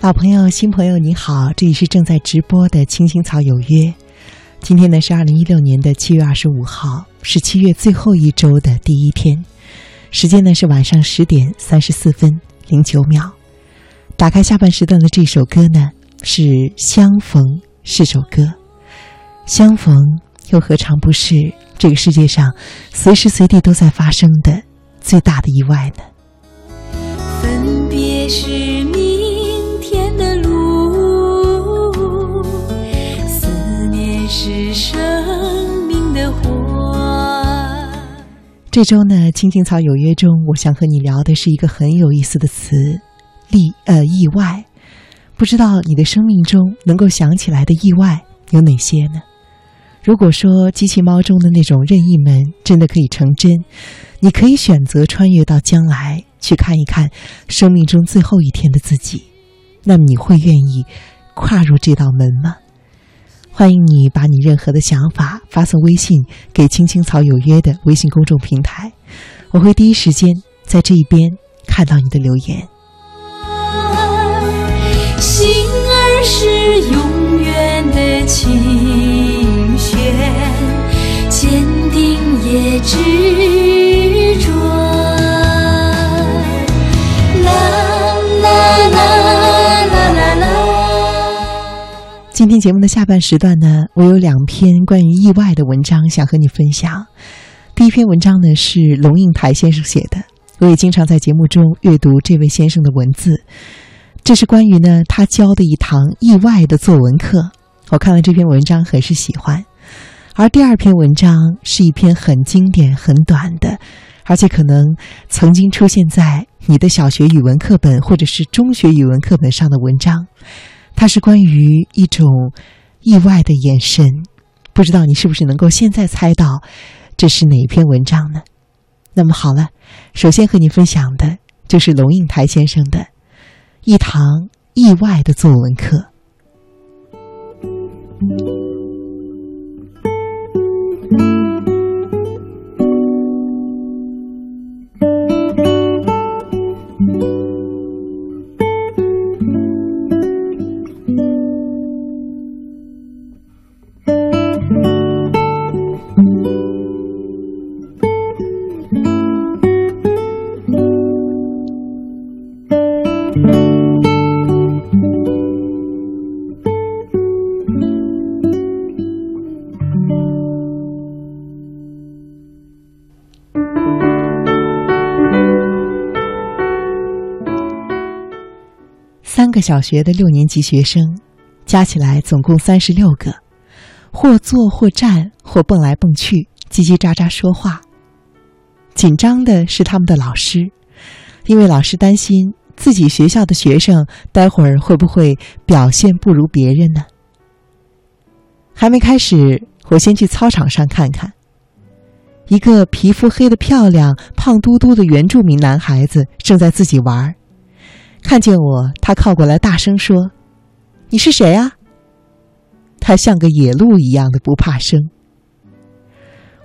老朋友、新朋友，你好！这里是正在直播的《青青草有约》。今天呢是二零一六年的七月二十五号，是七月最后一周的第一天。时间呢是晚上十点三十四分零九秒。打开下半时段的这首歌呢是《相逢是首歌》，相逢又何尝不是这个世界上随时随地都在发生的最大的意外呢？分别是这周呢，青青草有约中，我想和你聊的是一个很有意思的词——意呃意外。不知道你的生命中能够想起来的意外有哪些呢？如果说机器猫中的那种任意门真的可以成真，你可以选择穿越到将来去看一看生命中最后一天的自己，那么你会愿意跨入这道门吗？欢迎你把你任何的想法发送微信给“青青草有约”的微信公众平台，我会第一时间在这一边看到你的留言。今天节目的下半时段呢，我有两篇关于意外的文章想和你分享。第一篇文章呢是龙应台先生写的，我也经常在节目中阅读这位先生的文字。这是关于呢他教的一堂意外的作文课，我看了这篇文章很是喜欢。而第二篇文章是一篇很经典、很短的，而且可能曾经出现在你的小学语文课本或者是中学语文课本上的文章。它是关于一种意外的眼神，不知道你是不是能够现在猜到这是哪一篇文章呢？那么好了，首先和你分享的就是龙应台先生的一堂意外的作文课。个小学的六年级学生，加起来总共三十六个，或坐或站或蹦来蹦去，叽叽喳喳说话。紧张的是他们的老师，因为老师担心自己学校的学生待会儿会不会表现不如别人呢？还没开始，我先去操场上看看。一个皮肤黑的漂亮、胖嘟嘟的原住民男孩子正在自己玩儿。看见我，他靠过来大声说：“你是谁啊？”他像个野鹿一样的不怕生。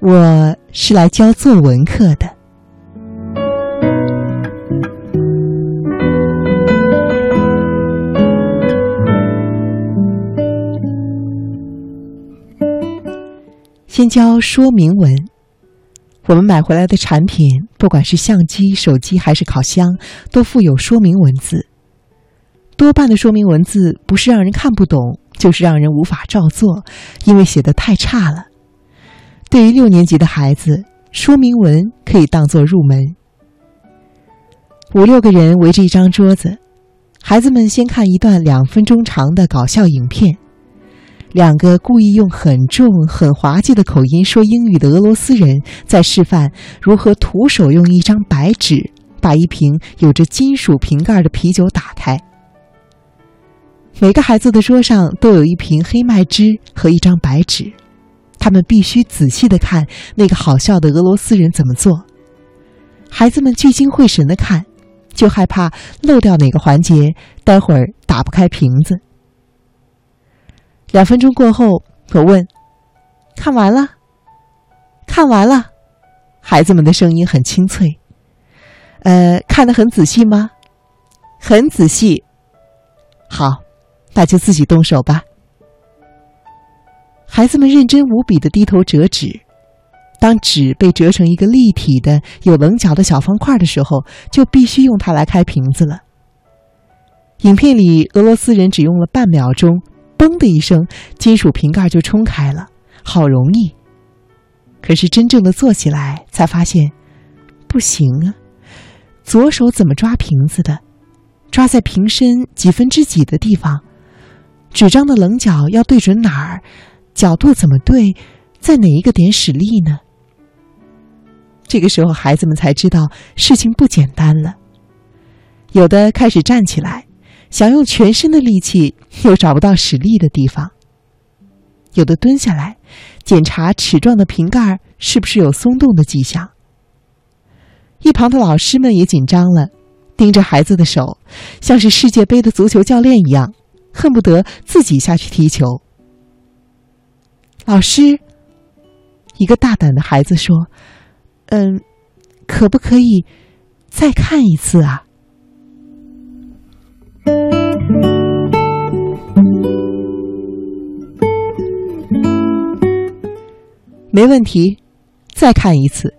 我是来教作文课的。先教说明文。我们买回来的产品，不管是相机、手机还是烤箱，都附有说明文字。多半的说明文字不是让人看不懂，就是让人无法照做，因为写的太差了。对于六年级的孩子，说明文可以当做入门。五六个人围着一张桌子，孩子们先看一段两分钟长的搞笑影片。两个故意用很重、很滑稽的口音说英语的俄罗斯人在示范如何徒手用一张白纸把一瓶有着金属瓶盖的啤酒打开。每个孩子的桌上都有一瓶黑麦汁和一张白纸，他们必须仔细的看那个好笑的俄罗斯人怎么做。孩子们聚精会神的看，就害怕漏掉哪个环节，待会儿打不开瓶子。两分钟过后，我问：“看完了？看完了？”孩子们的声音很清脆。呃，看得很仔细吗？很仔细。好，那就自己动手吧。孩子们认真无比的低头折纸，当纸被折成一个立体的、有棱角的小方块的时候，就必须用它来开瓶子了。影片里，俄罗斯人只用了半秒钟，嘣的一声，金属瓶盖就冲开了，好容易。可是真正的做起来，才发现不行啊！左手怎么抓瓶子的？抓在瓶身几分之几的地方？纸张的棱角要对准哪儿？角度怎么对？在哪一个点使力呢？这个时候，孩子们才知道事情不简单了。有的开始站起来，想用全身的力气，又找不到使力的地方；有的蹲下来。检查齿状的瓶盖是不是有松动的迹象。一旁的老师们也紧张了，盯着孩子的手，像是世界杯的足球教练一样，恨不得自己下去踢球。老师，一个大胆的孩子说：“嗯，可不可以再看一次啊？”没问题，再看一次。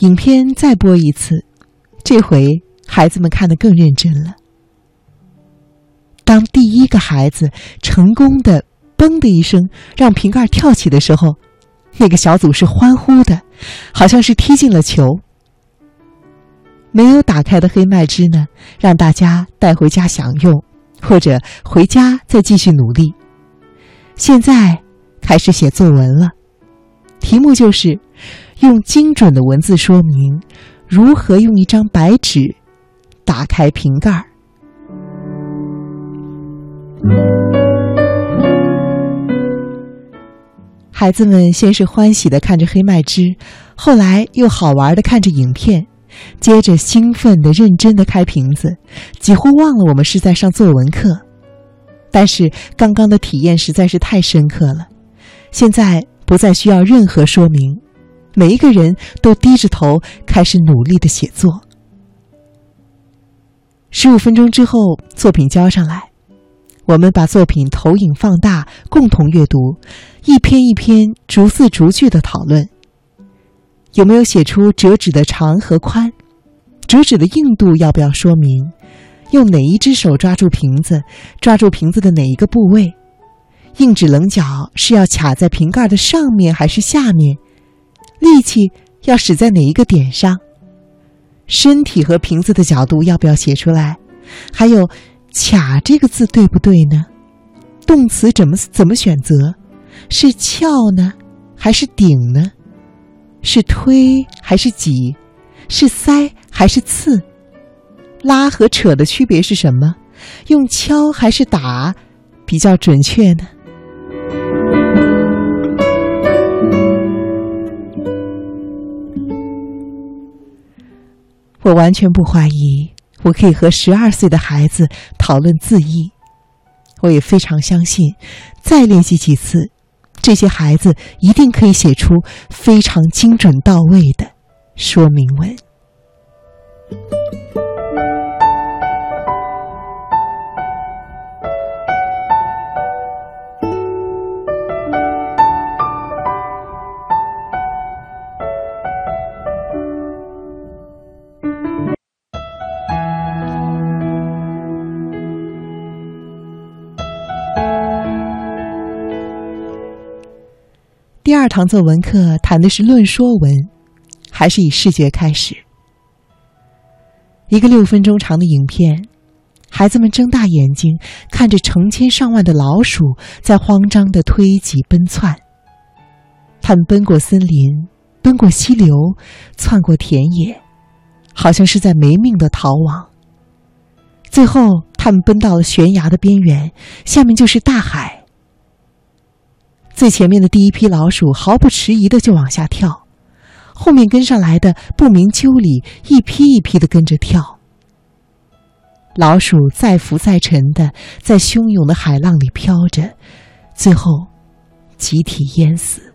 影片再播一次，这回孩子们看得更认真了。当第一个孩子成功的“嘣”的一声让瓶盖跳起的时候，那个小组是欢呼的，好像是踢进了球。没有打开的黑麦汁呢，让大家带回家享用，或者回家再继续努力。现在。开始写作文了，题目就是用精准的文字说明如何用一张白纸打开瓶盖儿。孩子们先是欢喜的看着黑麦汁，后来又好玩的看着影片，接着兴奋的认真的开瓶子，几乎忘了我们是在上作文课。但是刚刚的体验实在是太深刻了。现在不再需要任何说明，每一个人都低着头开始努力的写作。十五分钟之后，作品交上来，我们把作品投影放大，共同阅读，一篇一篇，逐字逐句的讨论。有没有写出折纸的长和宽？折纸的硬度要不要说明？用哪一只手抓住瓶子？抓住瓶子的哪一个部位？硬纸棱角是要卡在瓶盖的上面还是下面？力气要使在哪一个点上？身体和瓶子的角度要不要写出来？还有“卡”这个字对不对呢？动词怎么怎么选择？是翘呢，还是顶呢？是推还是挤？是塞还是刺？拉和扯的区别是什么？用敲还是打比较准确呢？我完全不怀疑，我可以和十二岁的孩子讨论字义。我也非常相信，再练习几次，这些孩子一定可以写出非常精准到位的说明文。第二堂作文课谈的是论说文，还是以视觉开始。一个六分钟长的影片，孩子们睁大眼睛看着成千上万的老鼠在慌张的推挤奔窜。他们奔过森林，奔过溪流，窜过田野，好像是在没命的逃亡。最后，他们奔到了悬崖的边缘，下面就是大海。最前面的第一批老鼠毫不迟疑的就往下跳，后面跟上来的不明就里，一批一批的跟着跳。老鼠再浮再沉的在汹涌的海浪里飘着，最后集体淹死。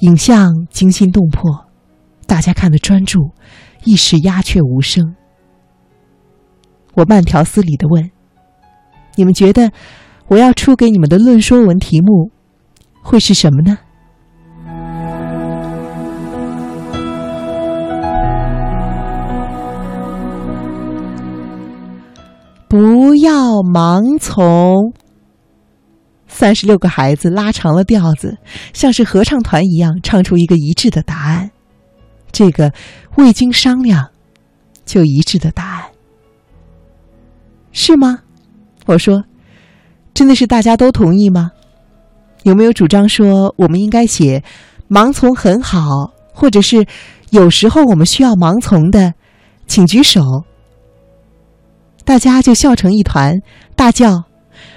影像惊心动魄，大家看得专注，一时鸦雀无声。我慢条斯理的问：“你们觉得我要出给你们的论说文题目会是什么呢？”不要盲从。三十六个孩子拉长了调子，像是合唱团一样唱出一个一致的答案。这个未经商量就一致的答案，是吗？我说，真的是大家都同意吗？有没有主张说我们应该写“盲从很好”，或者是“有时候我们需要盲从的”？请举手。大家就笑成一团，大叫：“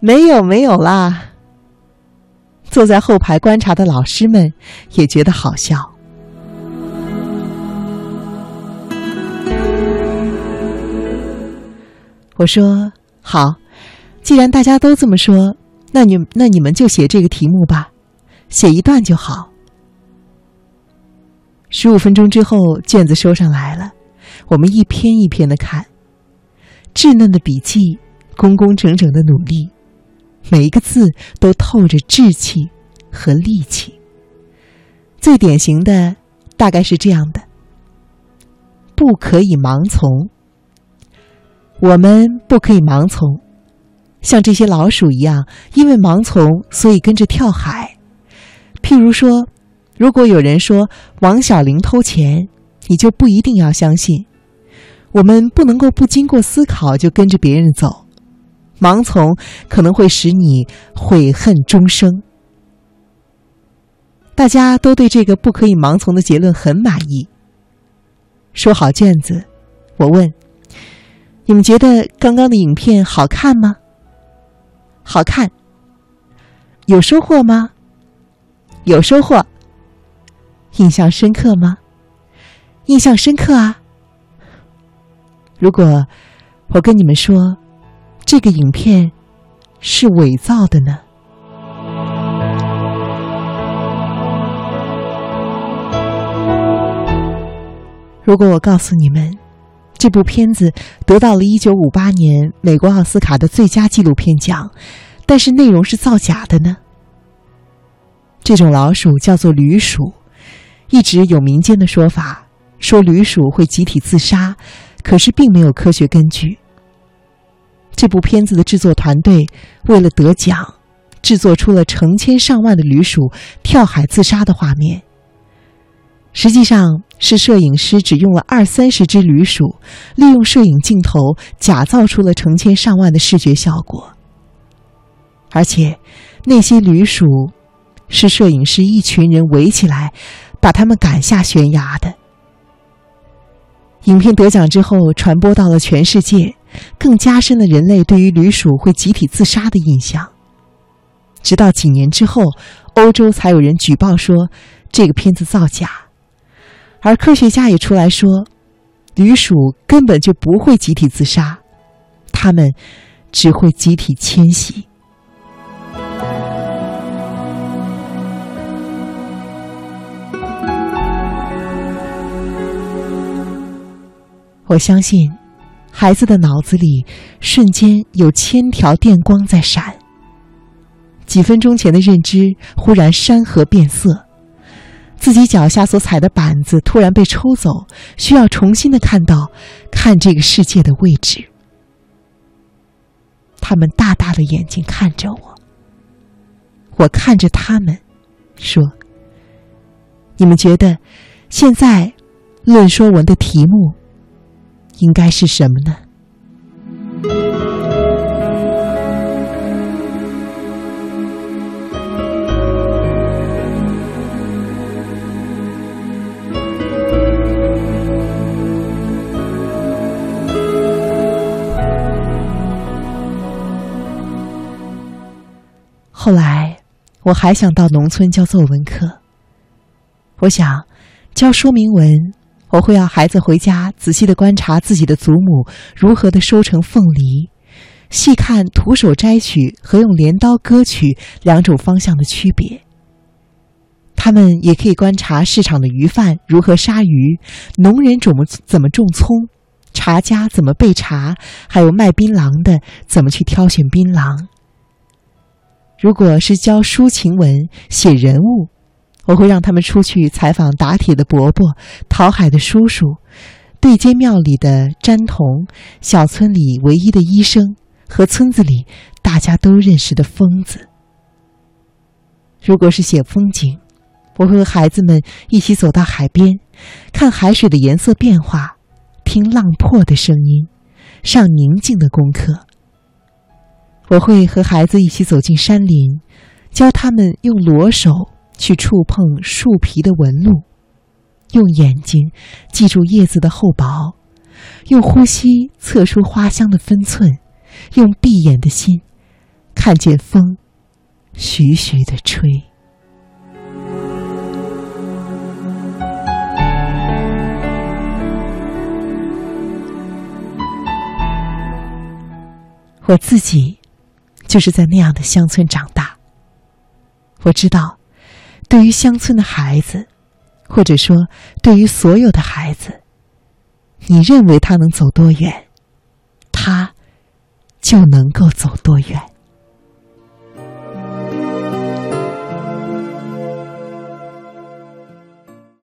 没有，没有啦！”坐在后排观察的老师们也觉得好笑。我说：“好，既然大家都这么说，那你那你们就写这个题目吧，写一段就好。”十五分钟之后，卷子收上来了，我们一篇一篇的看，稚嫩的笔记，工工整整的努力，每一个字都透着志气和力气。最典型的大概是这样的：不可以盲从。我们不可以盲从，像这些老鼠一样，因为盲从，所以跟着跳海。譬如说，如果有人说王小玲偷钱，你就不一定要相信。我们不能够不经过思考就跟着别人走，盲从可能会使你悔恨终生。大家都对这个不可以盲从的结论很满意。说好卷子，我问。你们觉得刚刚的影片好看吗？好看。有收获吗？有收获。印象深刻吗？印象深刻啊。如果我跟你们说，这个影片是伪造的呢？如果我告诉你们。这部片子得到了一九五八年美国奥斯卡的最佳纪录片奖，但是内容是造假的呢。这种老鼠叫做驴鼠，一直有民间的说法，说驴鼠会集体自杀，可是并没有科学根据。这部片子的制作团队为了得奖，制作出了成千上万的驴鼠跳海自杀的画面。实际上是摄影师只用了二三十只驴鼠，利用摄影镜头假造出了成千上万的视觉效果。而且，那些驴鼠是摄影师一群人围起来，把他们赶下悬崖的。影片得奖之后，传播到了全世界，更加深了人类对于驴鼠会集体自杀的印象。直到几年之后，欧洲才有人举报说这个片子造假。而科学家也出来说，旅鼠根本就不会集体自杀，它们只会集体迁徙。我相信，孩子的脑子里瞬间有千条电光在闪，几分钟前的认知忽然山河变色。自己脚下所踩的板子突然被抽走，需要重新的看到，看这个世界的位置。他们大大的眼睛看着我，我看着他们，说：“你们觉得，现在论说文的题目应该是什么呢？”后来，我还想到农村教作文课。我想，教说明文，我会要孩子回家仔细的观察自己的祖母如何的收成凤梨，细看徒手摘取和用镰刀割取两种方向的区别。他们也可以观察市场的鱼贩如何杀鱼，农人怎么怎么种葱，茶家怎么备茶，还有卖槟榔的怎么去挑选槟榔。如果是教抒情文、写人物，我会让他们出去采访打铁的伯伯、讨海的叔叔、对街庙里的詹童、小村里唯一的医生和村子里大家都认识的疯子。如果是写风景，我会和孩子们一起走到海边，看海水的颜色变化，听浪破的声音，上宁静的功课。我会和孩子一起走进山林，教他们用裸手去触碰树皮的纹路，用眼睛记住叶子的厚薄，用呼吸测出花香的分寸，用闭眼的心看见风。徐徐的吹，我自己就是在那样的乡村长大。我知道，对于乡村的孩子，或者说对于所有的孩子，你认为他能走多远，他就能够走多远。